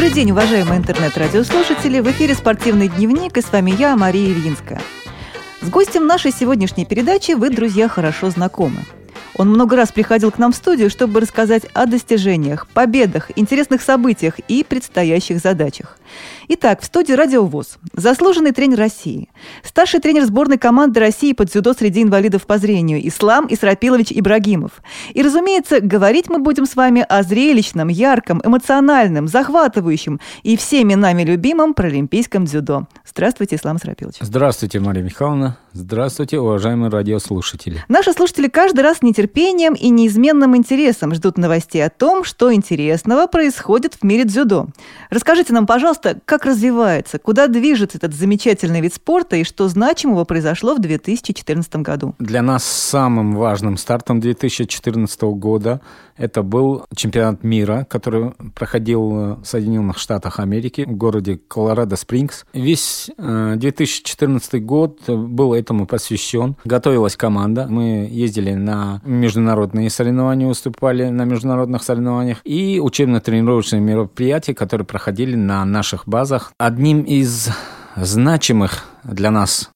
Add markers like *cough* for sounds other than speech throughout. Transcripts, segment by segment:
Добрый день, уважаемые интернет-радиослушатели. В эфире «Спортивный дневник» и с вами я, Мария Ильинская. С гостем нашей сегодняшней передачи вы, друзья, хорошо знакомы. Он много раз приходил к нам в студию, чтобы рассказать о достижениях, победах, интересных событиях и предстоящих задачах. Итак, в студии «Радио ВОЗ» заслуженный тренер России, старший тренер сборной команды России по дзюдо среди инвалидов по зрению Ислам Исрапилович Ибрагимов. И, разумеется, говорить мы будем с вами о зрелищном, ярком, эмоциональном, захватывающем и всеми нами любимом паралимпийском дзюдо. Здравствуйте, Ислам Исрапилович. Здравствуйте, Мария Михайловна. Здравствуйте, уважаемые радиослушатели. Наши слушатели каждый раз с нетерпением и неизменным интересом ждут новостей о том, что интересного происходит в мире дзюдо. Расскажите нам, пожалуйста, как развивается, куда движется этот замечательный вид спорта и что значимого произошло в 2014 году? Для нас самым важным стартом 2014 года это был чемпионат мира, который проходил в Соединенных Штатах Америки в городе Колорадо-Спрингс. Весь 2014 год был этому посвящен. Готовилась команда. Мы ездили на международные соревнования, выступали на международных соревнованиях и учебно-тренировочные мероприятия, которые проходили на наших базах. Одним из значимых для нас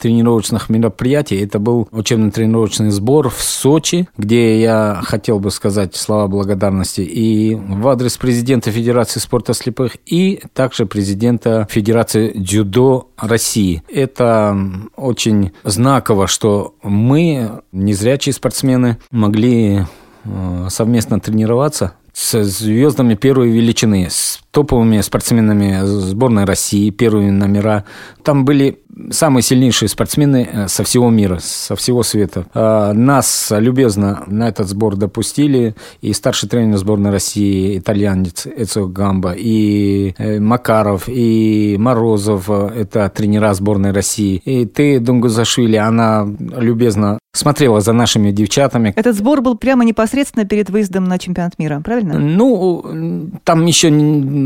тренировочных мероприятий. Это был учебно-тренировочный сбор в Сочи, где я хотел бы сказать слова благодарности и в адрес президента Федерации спорта слепых, и также президента Федерации дзюдо России. Это очень знаково, что мы, незрячие спортсмены, могли э, совместно тренироваться с звездами первой величины, с топовыми спортсменами сборной России, первые номера. Там были самые сильнейшие спортсмены э, со всего мира, со всего света. А, нас любезно на этот сбор допустили и старший тренер сборной России, итальянец Эцио Гамба, и э, Макаров, и Морозов, э, это тренера сборной России. И ты, Дунгузашвили, она любезно смотрела за нашими девчатами. Этот сбор был прямо непосредственно перед выездом на чемпионат мира, правильно? Ну, там еще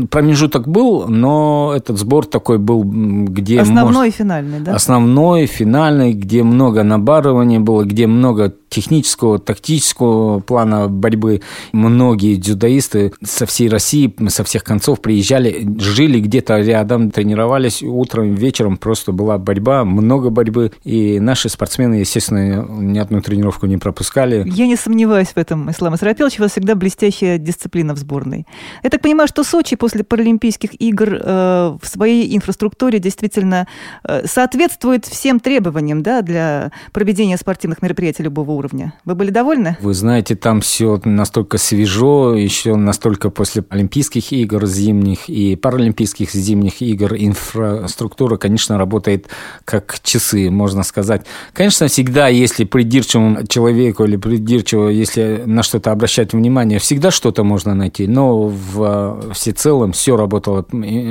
промежуток был, но этот сбор такой был, где... Основной может... финальный, да? Основной, финальный, где много набарывания было, где много технического, тактического плана борьбы. Многие дзюдоисты со всей России, со всех концов приезжали, жили где-то рядом, тренировались утром, вечером. Просто была борьба, много борьбы. И наши спортсмены, естественно, ни одну тренировку не пропускали. Я не сомневаюсь в этом, Ислам Исрапилович. У вас всегда блестящая дисциплина в сборной. Я так понимаю, что Сочи после Паралимпийских игр э, в своей инфраструктуре действительно э, соответствует всем требованиям да, для проведения спортивных мероприятий любого уровня. Вы были довольны? Вы знаете, там все настолько свежо, еще настолько после Олимпийских игр зимних и Паралимпийских зимних игр инфраструктура, конечно, работает как часы, можно сказать. Конечно, всегда, если придирчивому человеку или придирчиво, если на что-то обращать внимание, всегда что-то можно найти, но в всецелом все работало,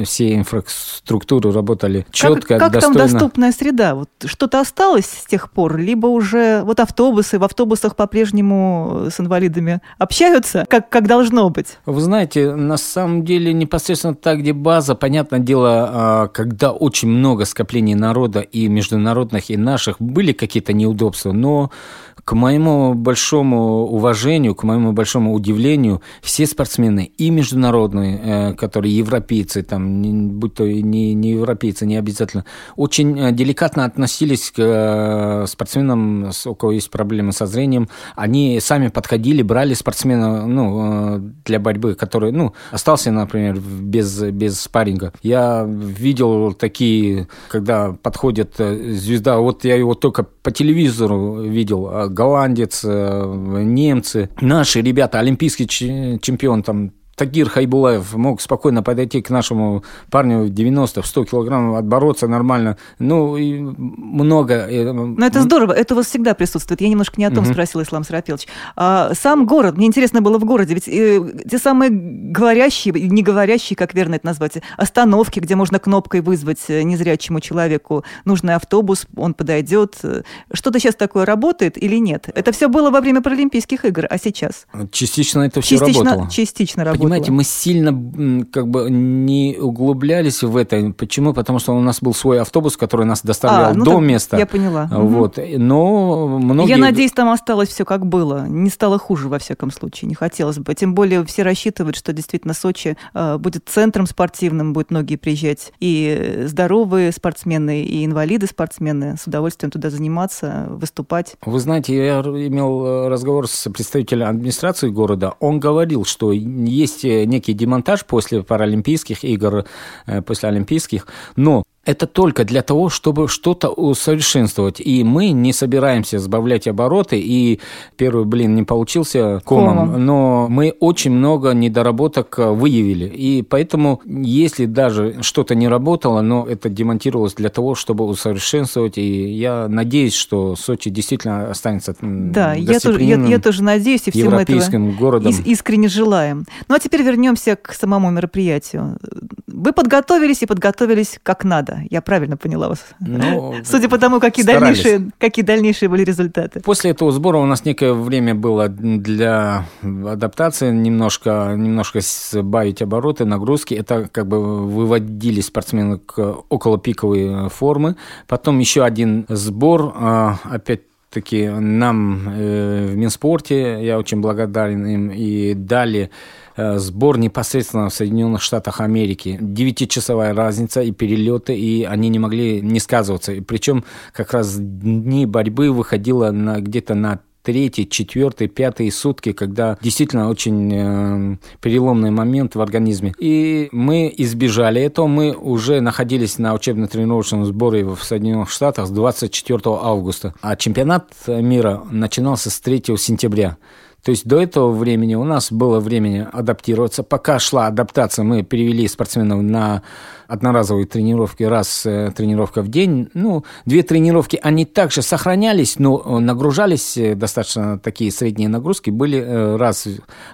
все инфраструктуры работали четко, как, как достойно. там доступная среда? Вот что-то осталось с тех пор? Либо уже вот автобусы, в автобусах по-прежнему с инвалидами общаются, как, как должно быть? Вы знаете, на самом деле непосредственно так, где база, понятное дело, а, когда очень много скоплений народа и международных, и наших, были какие-то неудобства, но к моему большому уважению, к моему большому удивлению, все спортсмены и международные, э, которые европейцы, там, будь то не, не европейцы, не обязательно, очень э, деликатно относились к э, спортсменам, у кого есть проблемы со зрением. Они сами подходили, брали спортсмена ну, для борьбы, который ну, остался, например, без, без спарринга. Я видел такие, когда подходит звезда, вот я его только по телевизору видел, голландец, э, немцы, наши ребята, олимпийский чемпион, там Тагир Хайбулаев мог спокойно подойти к нашему парню в 90 в 100 килограммов, отбороться нормально. Ну, и много. Ну, это здорово. Это у вас всегда присутствует. Я немножко не о том угу. спросила, Ислам Сарапилович. А, сам город, мне интересно было в городе, ведь э, те самые говорящие, не говорящие, как верно это назвать, остановки, где можно кнопкой вызвать э, незрячему человеку нужный автобус, он подойдет. Что-то сейчас такое работает или нет? Это все было во время Паралимпийских игр, а сейчас? Частично это все частично, работало. Частично работало Понимаете, мы сильно как бы не углублялись в это. Почему? Потому что у нас был свой автобус, который нас доставлял а, ну, до места. Я поняла. Вот. Но многие... Я надеюсь, там осталось все как было. Не стало хуже, во всяком случае. Не хотелось бы. Тем более все рассчитывают, что действительно Сочи э, будет центром спортивным, будут многие приезжать. И здоровые спортсмены, и инвалиды-спортсмены с удовольствием туда заниматься, выступать. Вы знаете, я имел э, разговор с представителем администрации города. Он говорил, что есть э, некий демонтаж после Паралимпийских игр, э, после Олимпийских, но это только для того, чтобы что-то усовершенствовать. И мы не собираемся сбавлять обороты. И первый блин не получился комом, комом. но мы очень много недоработок выявили. И поэтому, если даже что-то не работало, но это демонтировалось для того, чтобы усовершенствовать. И я надеюсь, что Сочи действительно останется Да, я тоже, я, я тоже надеюсь, и всем европейским этого городом. искренне желаем. Ну а теперь вернемся к самому мероприятию. Вы подготовились и подготовились как надо. Я правильно поняла вас? Ну, Судя по тому, какие дальнейшие, какие дальнейшие были результаты. После этого сбора у нас некое время было для адаптации, немножко, немножко сбавить обороты, нагрузки. Это как бы выводили спортсмены к около пиковой формы. Потом еще один сбор, а, опять таки нам э, в Минспорте, я очень благодарен им, и дали Э, сбор непосредственно в Соединенных Штатах Америки. Девятичасовая разница и перелеты, и они не могли не сказываться. И причем как раз дни борьбы выходило на, где-то на третий, четвертый, пятый сутки, когда действительно очень э, переломный момент в организме. И мы избежали этого. Мы уже находились на учебно-тренировочном сборе в Соединенных Штатах с 24 августа. А чемпионат мира начинался с 3 сентября. То есть до этого времени у нас было времени адаптироваться. Пока шла адаптация, мы перевели спортсменов на одноразовые тренировки, раз э, тренировка в день. Ну, две тренировки, они также сохранялись, но э, нагружались, э, достаточно такие средние нагрузки были раз.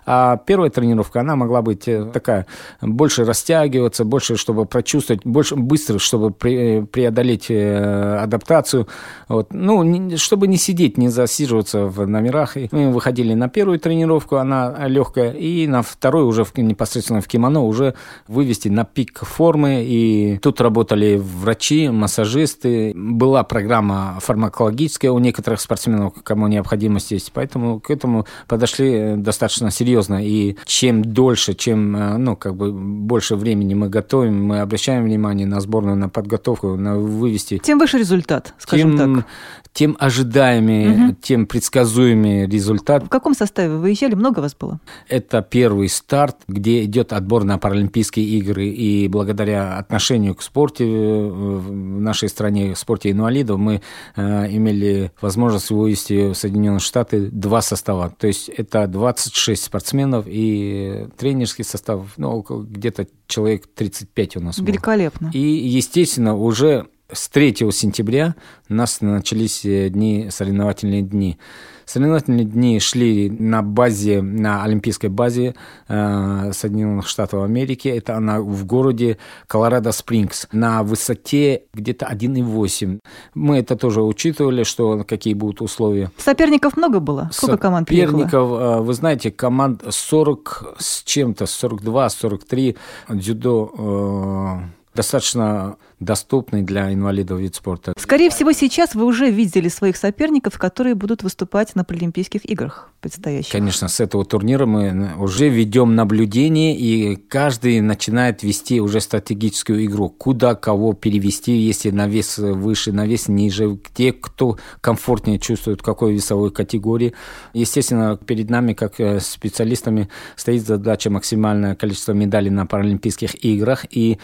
А первая тренировка, она могла быть такая, больше растягиваться, больше, чтобы прочувствовать, больше быстро, чтобы преодолеть адаптацию. Вот. Ну, чтобы не сидеть, не засиживаться в номерах. Мы выходили на первую тренировку, она легкая, и на вторую уже в, непосредственно в кимоно уже вывести на пик формы, и тут работали врачи, массажисты. Была программа фармакологическая у некоторых спортсменов, кому необходимость есть. Поэтому к этому подошли достаточно серьезно. И чем дольше, чем э, ну, как бы больше времени мы готовим, мы обращаем внимание на сборную, на подготовку, на вывести. Тем выше результат, скажем тем, так. Тем ожидаемый, угу. тем предсказуемый результат. В каком составе вы выезжали? Много вас было? Это первый старт, где идет отбор на Паралимпийские игры. И благодаря отношению к спорте э, в нашей стране, в спорте инвалидов, мы э, имели возможность вывести в Соединенные Штаты два состава. То есть это 26 спортсменов и тренерский состав, ну, где-то человек 35 у нас. Великолепно. Было. И, естественно, уже с 3 сентября у нас начались э, дни, соревновательные дни. Соревновательные дни шли на базе, на олимпийской базе э, Соединенных Штатов Америки. Это она в городе Колорадо Спрингс на высоте где-то 1,8. Мы это тоже учитывали, что какие будут условия. Соперников много было? Сколько команд приехало? Соперников, э, вы знаете, команд 40 с чем-то, 42, 43 дзюдо э, достаточно доступный для инвалидов вид спорта. Скорее всего, сейчас вы уже видели своих соперников, которые будут выступать на Паралимпийских играх предстоящих. Конечно, с этого турнира мы уже ведем наблюдение, и каждый начинает вести уже стратегическую игру. Куда кого перевести, если навес выше, навес ниже, где кто комфортнее чувствует, в какой весовой категории. Естественно, перед нами, как э, специалистами, стоит задача максимальное количество медалей на Паралимпийских играх, и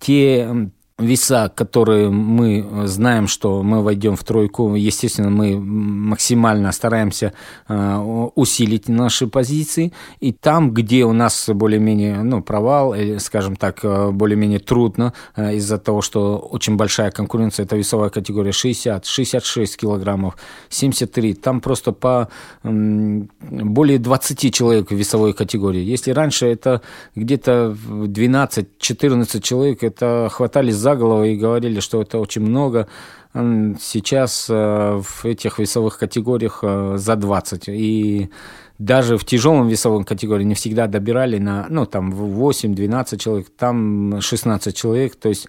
те веса, которые мы знаем, что мы войдем в тройку, естественно, мы максимально стараемся э, усилить наши позиции. И там, где у нас более-менее ну, провал, скажем так, э, более-менее трудно э, из-за того, что очень большая конкуренция, это весовая категория 60, 66 килограммов, 73, там просто по более 20 человек в весовой категории. Если раньше это где-то 12-14 человек, это хватали за за голову и говорили, что это очень много. Сейчас э, в этих весовых категориях э, за 20. И даже в тяжелом весовом категории не всегда добирали на, ну, там, 8-12 человек, там 16 человек, то есть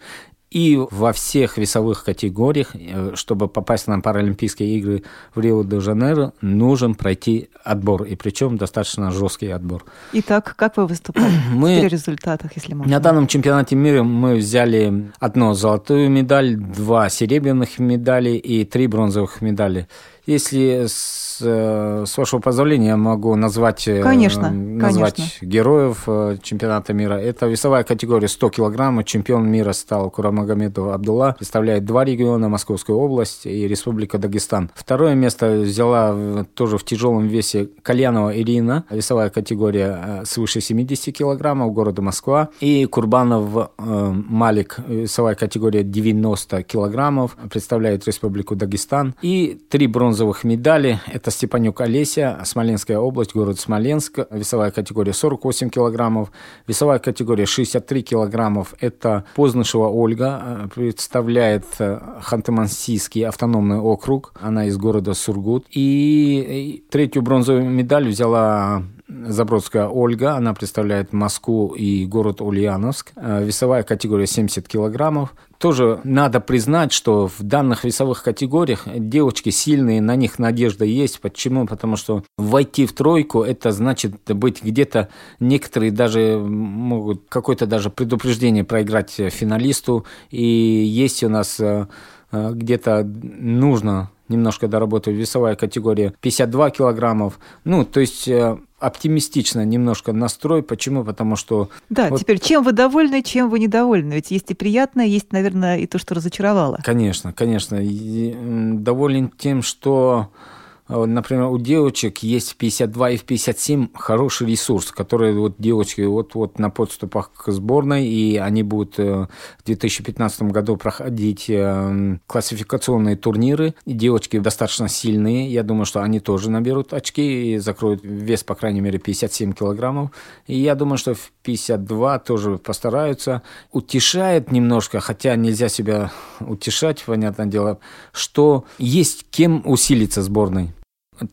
и во всех весовых категориях, э, чтобы попасть на Паралимпийские игры в Рио-де-Жанейро, нужен пройти отбор, и причем достаточно жесткий отбор. Итак, как вы выступали *clears throat* мы, в результатах, если можно? На данном чемпионате мира мы взяли одну золотую медаль, два серебряных медали и три бронзовых медали. Если с, э, с вашего позволения я могу назвать, э, конечно, назвать конечно. героев э, чемпионата мира. Это весовая категория 100 килограммов. Чемпион мира стал Курамагомедов Абдулла. Представляет два региона, Московскую область и Республика Дагестан. Второе место взяла тоже в тяжелом весе Кальянова Ирина. Весовая категория свыше 70 килограммов, города Москва. И Курбанов Малик, весовая категория 90 килограммов, представляет Республику Дагестан. И три бронзовых бронзовых медалей. Это Степанюк Олеся, Смоленская область, город Смоленск. Весовая категория 48 килограммов. Весовая категория 63 килограммов. Это Познышева Ольга, э, представляет э, Ханты-Мансийский автономный округ. Она из города Сургут. И третью бронзовую медаль взяла Забродская Ольга, она представляет Москву и город Ульяновск. Э, весовая категория 70 килограммов. Тоже надо признать, что в данных весовых категориях девочки сильные, на них надежда есть. Почему? Потому что войти в тройку, это значит быть где-то, некоторые даже могут какое-то даже предупреждение проиграть финалисту. И есть у нас э, э, где-то нужно немножко доработать весовая категория 52 килограммов. Ну, то есть оптимистично немножко настрой. Почему? Потому что... Да, вот... теперь чем вы довольны, чем вы недовольны? Ведь есть и приятное, есть, наверное, и то, что разочаровало. Конечно, конечно. И доволен тем, что например, у девочек есть в 52 и в 57 хороший ресурс, который вот девочки вот-вот на подступах к сборной, и они будут э, в 2015 году проходить э, классификационные турниры. И девочки достаточно сильные. Я думаю, что они тоже наберут очки и закроют вес, по крайней мере, 57 килограммов. И я думаю, что в 52 тоже постараются. Утешает немножко, хотя нельзя себя утешать, понятное дело, что есть кем усилиться сборной.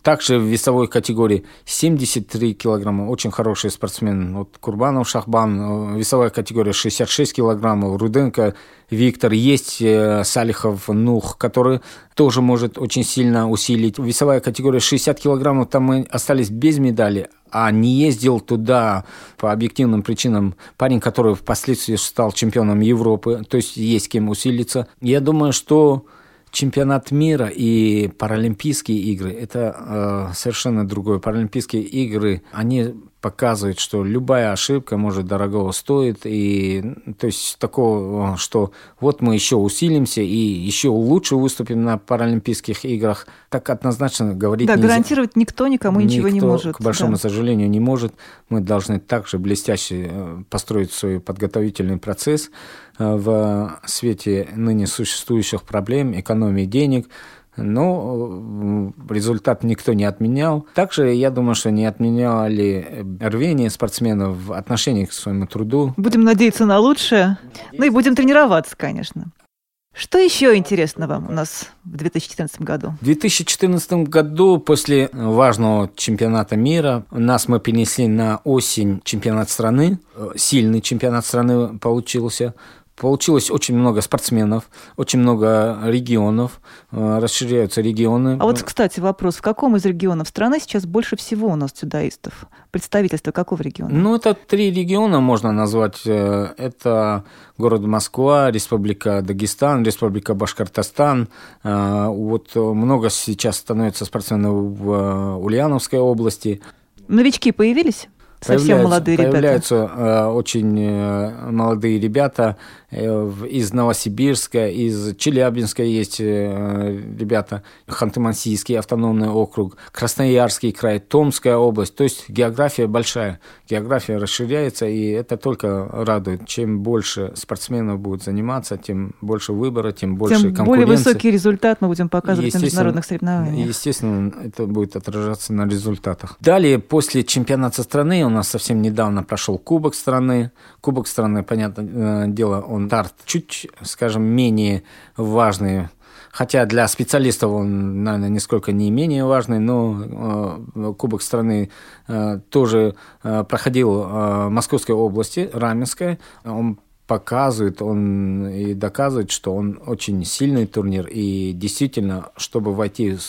Также в весовой категории 73 килограмма, очень хороший спортсмен. Вот Курбанов Шахбан, э, весовая категория 66 килограммов, Руденко Виктор, есть э, Салихов Нух, который тоже может очень сильно усилить. Весовая категория 60 килограммов, там мы остались без медали, а не ездил туда по объективным причинам парень, который впоследствии стал чемпионом Европы, то есть есть кем усилиться. Я думаю, что чемпионат мира и Паралимпийские игры – это э, совершенно другое. Паралимпийские игры, они показывают, что любая ошибка может дорого стоить. И, то есть такого, что вот мы еще усилимся и еще лучше выступим на Паралимпийских играх, так однозначно говорить Да, нельзя. гарантировать никто никому никто, ничего не может. к большому да. сожалению, не может. Мы должны также блестяще э, построить свой подготовительный процесс э, в свете ныне существующих проблем, экономии денег, но э, результат никто не отменял. Также я думаю, что не отменяли рвение спортсменов в отношении к своему труду. Будем надеяться на лучшее. Ну и будем тренироваться, конечно. Что еще интересного у нас в 2014 году? В 2014 году, после важного чемпионата мира, нас мы перенесли на осень чемпионат страны. Э, сильный чемпионат страны получился. Получилось очень много спортсменов, очень много регионов, э, расширяются регионы. А вот, кстати, вопрос. В каком из регионов страны сейчас больше всего у нас дзюдоистов? Представительство какого региона? Ну, это три региона можно назвать. Э, это город Москва, Республика Дагестан, Республика Башкортостан. Э, вот много сейчас становится спортсменов в Ульяновской области. Новички появились? Совсем молодые ребята. Появляются э, очень э, молодые ребята из Новосибирска, из Челябинска есть э, ребята, Ханты-Мансийский автономный округ, Красноярский край, Томская область. То есть география большая, география расширяется, и это только радует. Чем больше спортсменов будет заниматься, тем больше выбора, тем больше тем конкуренции. более высокий результат мы будем показывать на международных соревнованиях. Естественно, это будет отражаться на результатах. Далее, после чемпионата страны у нас совсем недавно прошел Кубок страны. Кубок страны, понятное э, дело, он старт чуть, скажем, менее важный хотя для специалистов он, наверное, нисколько не менее важный, но э, Кубок страны э, тоже э, проходил в Московской области, Раменской. Он показывает, он и доказывает, что он очень сильный турнир. И действительно, чтобы войти в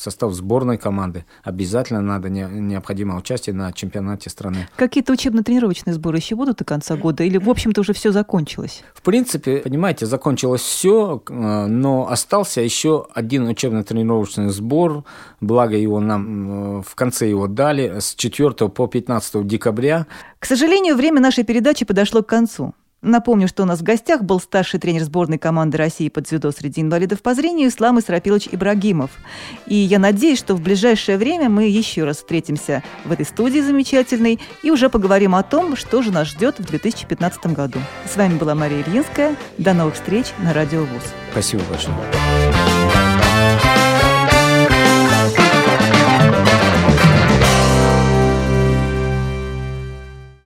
состав сборной команды, обязательно надо не, необходимо участие на чемпионате страны. Какие-то учебно-тренировочные сборы еще будут до конца года? Или, в общем-то, уже все закончилось? В принципе, понимаете, закончилось все, э, но остался еще один учебно-тренировочный сбор, благо его нам э, в конце его дали, с 4 по 15 декабря. К сожалению, время нашей передачи подошло к концу. Напомню, что у нас в гостях был старший тренер сборной команды России по дзюдо среди инвалидов по зрению Ислам Исрапилович Ибрагимов. И я надеюсь, что в ближайшее время мы еще раз встретимся в этой студии замечательной и уже поговорим о том, что же нас ждет в 2015 году. С вами была Мария Ильинская. До новых встреч на Радио ВУЗ. Спасибо большое.